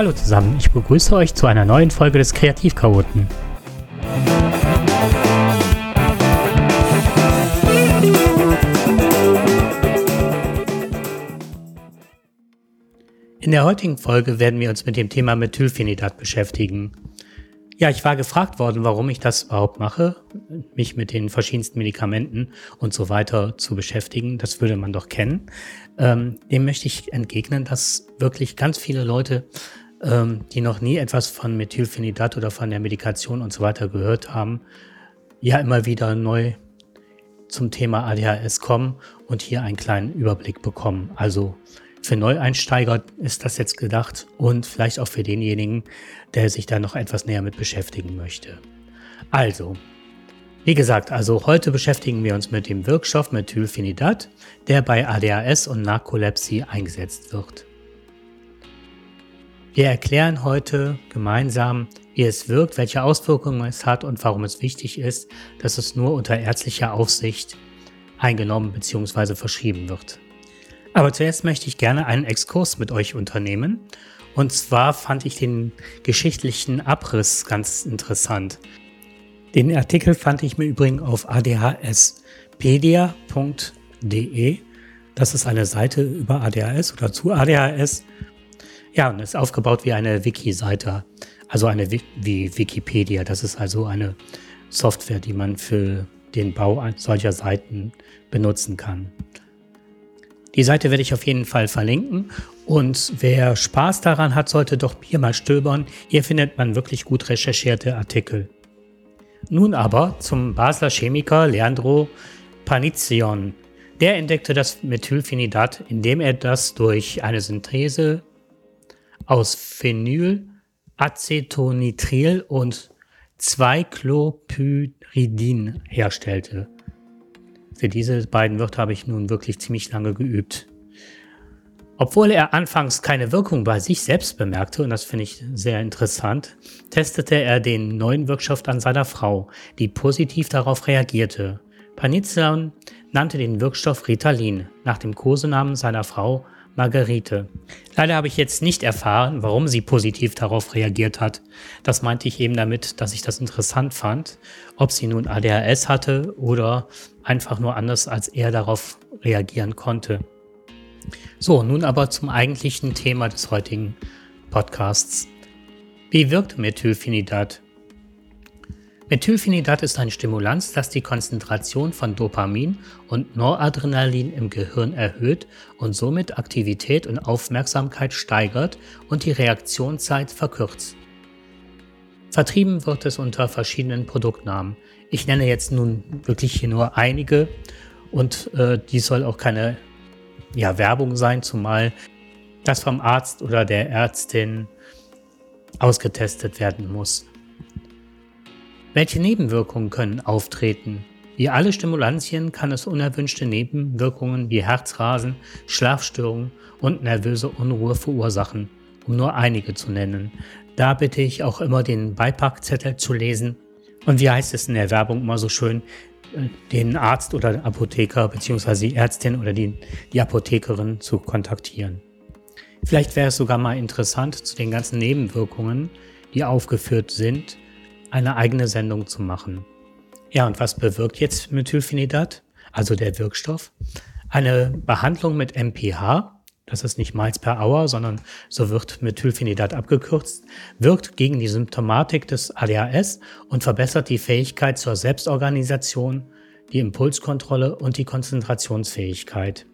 Hallo zusammen, ich begrüße euch zu einer neuen Folge des Kreativchaoten. In der heutigen Folge werden wir uns mit dem Thema Methylphenidat beschäftigen. Ja, ich war gefragt worden, warum ich das überhaupt mache, mich mit den verschiedensten Medikamenten und so weiter zu beschäftigen. Das würde man doch kennen. Ähm, dem möchte ich entgegnen, dass wirklich ganz viele Leute, ähm, die noch nie etwas von Methylphenidat oder von der Medikation und so weiter gehört haben, ja immer wieder neu zum Thema ADHS kommen und hier einen kleinen Überblick bekommen. Also für Neueinsteiger ist das jetzt gedacht und vielleicht auch für denjenigen, der sich da noch etwas näher mit beschäftigen möchte. Also, wie gesagt, also heute beschäftigen wir uns mit dem Wirkstoff Methylphenidat, der bei ADHS und Narkolepsie eingesetzt wird. Wir erklären heute gemeinsam, wie es wirkt, welche Auswirkungen es hat und warum es wichtig ist, dass es nur unter ärztlicher Aufsicht eingenommen bzw. verschrieben wird. Aber zuerst möchte ich gerne einen Exkurs mit euch unternehmen. Und zwar fand ich den geschichtlichen Abriss ganz interessant. Den Artikel fand ich mir übrigens auf adhspedia.de. Das ist eine Seite über ADHS oder zu ADHS. Ja, und ist aufgebaut wie eine Wiki-Seite. Also eine wie Wikipedia. Das ist also eine Software, die man für den Bau solcher Seiten benutzen kann. Die Seite werde ich auf jeden Fall verlinken. Und wer Spaß daran hat, sollte doch hier mal stöbern. Hier findet man wirklich gut recherchierte Artikel. Nun aber zum Basler Chemiker Leandro Panizion. Der entdeckte das Methylphenidat, indem er das durch eine Synthese aus Phenyl, Acetonitril und 2-Chlopyridin herstellte. Für diese beiden Wörter habe ich nun wirklich ziemlich lange geübt. Obwohl er anfangs keine Wirkung bei sich selbst bemerkte, und das finde ich sehr interessant, testete er den neuen Wirkstoff an seiner Frau, die positiv darauf reagierte. Panizzian nannte den Wirkstoff Ritalin nach dem Kosenamen seiner Frau Margarete. Leider habe ich jetzt nicht erfahren, warum sie positiv darauf reagiert hat. Das meinte ich eben damit, dass ich das interessant fand, ob sie nun ADHS hatte oder einfach nur anders als er darauf reagieren konnte. So, nun aber zum eigentlichen Thema des heutigen Podcasts. Wie wirkt Methylphenidat? Methylphenidat ist ein Stimulanz, das die Konzentration von Dopamin und Noradrenalin im Gehirn erhöht und somit Aktivität und Aufmerksamkeit steigert und die Reaktionszeit verkürzt. Vertrieben wird es unter verschiedenen Produktnamen. Ich nenne jetzt nun wirklich hier nur einige und äh, die soll auch keine ja, Werbung sein, zumal das vom Arzt oder der Ärztin ausgetestet werden muss. Welche Nebenwirkungen können auftreten? Wie alle Stimulantien kann es unerwünschte Nebenwirkungen wie Herzrasen, Schlafstörungen und nervöse Unruhe verursachen, um nur einige zu nennen. Da bitte ich auch immer den Beipackzettel zu lesen. Und wie heißt es in der Werbung immer so schön, äh, den Arzt oder Apotheker bzw. die Ärztin oder die, die Apothekerin zu kontaktieren. Vielleicht wäre es sogar mal interessant, zu den ganzen Nebenwirkungen, die aufgeführt sind, eine eigene Sendung zu machen. Ja, und was bewirkt jetzt Methylphenidat, also der Wirkstoff? Eine Behandlung mit MPH, das ist nicht Miles per Hour, sondern so wird Methylphenidat abgekürzt, wirkt gegen die Symptomatik des ADHS und verbessert die Fähigkeit zur Selbstorganisation, die Impulskontrolle und die Konzentrationsfähigkeit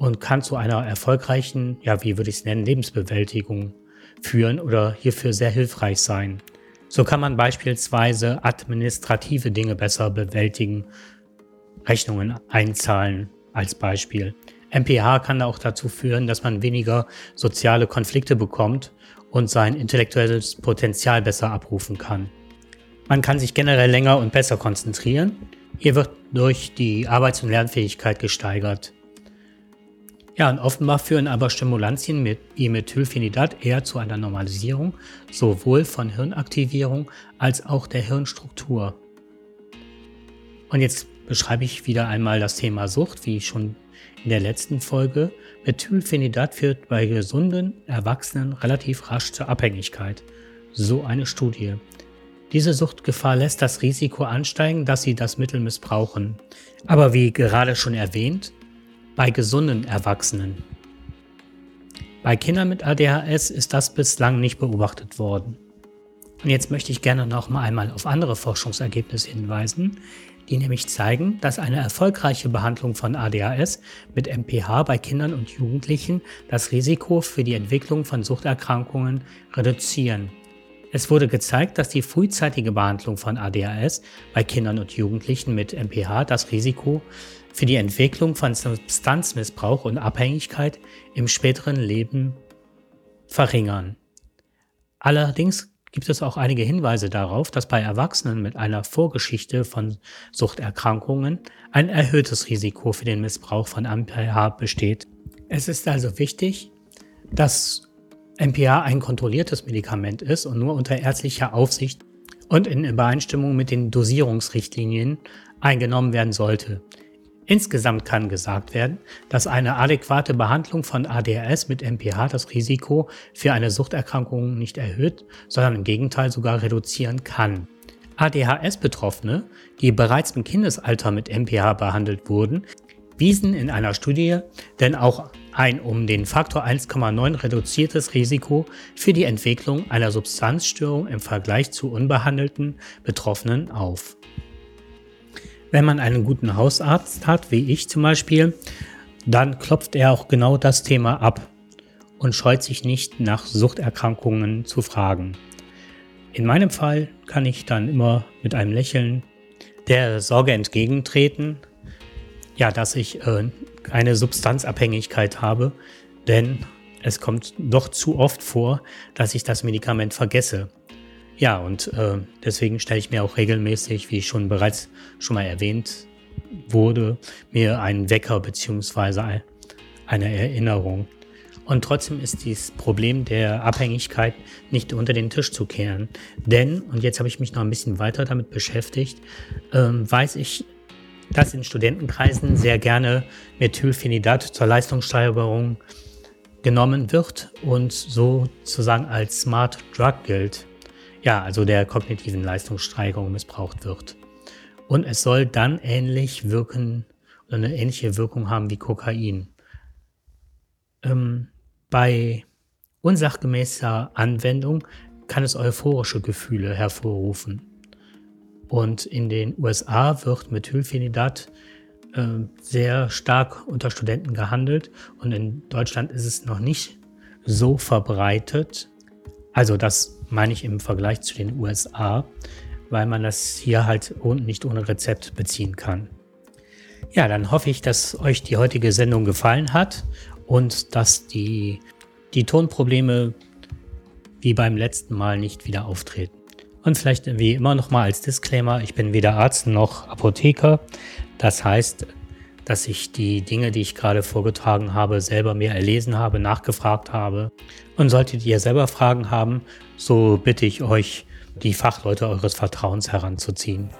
und kann zu einer erfolgreichen, ja, wie würde ich es nennen, Lebensbewältigung führen oder hierfür sehr hilfreich sein. So kann man beispielsweise administrative Dinge besser bewältigen, Rechnungen einzahlen als Beispiel. MPH kann auch dazu führen, dass man weniger soziale Konflikte bekommt und sein intellektuelles Potenzial besser abrufen kann. Man kann sich generell länger und besser konzentrieren. Hier wird durch die Arbeits- und Lernfähigkeit gesteigert. Ja, und offenbar führen aber Stimulantien mit Methylphenidat eher zu einer Normalisierung sowohl von Hirnaktivierung als auch der Hirnstruktur. Und jetzt beschreibe ich wieder einmal das Thema Sucht, wie schon in der letzten Folge, Methylphenidat führt bei gesunden Erwachsenen relativ rasch zur Abhängigkeit. So eine Studie. Diese Suchtgefahr lässt das Risiko ansteigen, dass sie das Mittel missbrauchen. Aber wie gerade schon erwähnt, bei gesunden Erwachsenen. Bei Kindern mit ADHS ist das bislang nicht beobachtet worden. Und jetzt möchte ich gerne noch mal einmal auf andere Forschungsergebnisse hinweisen, die nämlich zeigen, dass eine erfolgreiche Behandlung von ADHS mit MPH bei Kindern und Jugendlichen das Risiko für die Entwicklung von Suchterkrankungen reduzieren. Es wurde gezeigt, dass die frühzeitige Behandlung von ADHS bei Kindern und Jugendlichen mit MPH das Risiko für die Entwicklung von Substanzmissbrauch und Abhängigkeit im späteren Leben verringern. Allerdings gibt es auch einige Hinweise darauf, dass bei Erwachsenen mit einer Vorgeschichte von Suchterkrankungen ein erhöhtes Risiko für den Missbrauch von MPH besteht. Es ist also wichtig, dass MPH ein kontrolliertes Medikament ist und nur unter ärztlicher Aufsicht und in Übereinstimmung mit den Dosierungsrichtlinien eingenommen werden sollte. Insgesamt kann gesagt werden, dass eine adäquate Behandlung von ADHS mit MPH das Risiko für eine Suchterkrankung nicht erhöht, sondern im Gegenteil sogar reduzieren kann. ADHS-Betroffene, die bereits im Kindesalter mit MPH behandelt wurden, wiesen in einer Studie denn auch ein um den Faktor 1,9 reduziertes Risiko für die Entwicklung einer Substanzstörung im Vergleich zu unbehandelten Betroffenen auf. Wenn man einen guten Hausarzt hat, wie ich zum Beispiel, dann klopft er auch genau das Thema ab und scheut sich nicht nach Suchterkrankungen zu fragen. In meinem Fall kann ich dann immer mit einem Lächeln der Sorge entgegentreten, ja, dass ich äh, keine Substanzabhängigkeit habe, denn es kommt doch zu oft vor, dass ich das Medikament vergesse. Ja, und äh, deswegen stelle ich mir auch regelmäßig, wie schon bereits schon mal erwähnt wurde, mir einen Wecker bzw. eine Erinnerung. Und trotzdem ist dieses Problem der Abhängigkeit nicht unter den Tisch zu kehren. Denn, und jetzt habe ich mich noch ein bisschen weiter damit beschäftigt, ähm, weiß ich, dass in Studentenkreisen sehr gerne Methylphenidat zur Leistungssteigerung genommen wird und sozusagen als Smart Drug gilt ja, also der kognitiven Leistungssteigerung missbraucht wird. Und es soll dann ähnlich wirken oder eine ähnliche Wirkung haben wie Kokain. Ähm, bei unsachgemäßer Anwendung kann es euphorische Gefühle hervorrufen. Und in den USA wird Methylphenidat äh, sehr stark unter Studenten gehandelt und in Deutschland ist es noch nicht so verbreitet. Also das meine ich im Vergleich zu den USA, weil man das hier halt nicht ohne Rezept beziehen kann. Ja, dann hoffe ich, dass euch die heutige Sendung gefallen hat und dass die, die Tonprobleme wie beim letzten Mal nicht wieder auftreten. Und vielleicht wie immer nochmal als Disclaimer, ich bin weder Arzt noch Apotheker. Das heißt, dass ich die Dinge, die ich gerade vorgetragen habe, selber mir erlesen habe, nachgefragt habe. Und solltet ihr selber Fragen haben, so bitte ich euch, die Fachleute eures Vertrauens heranzuziehen.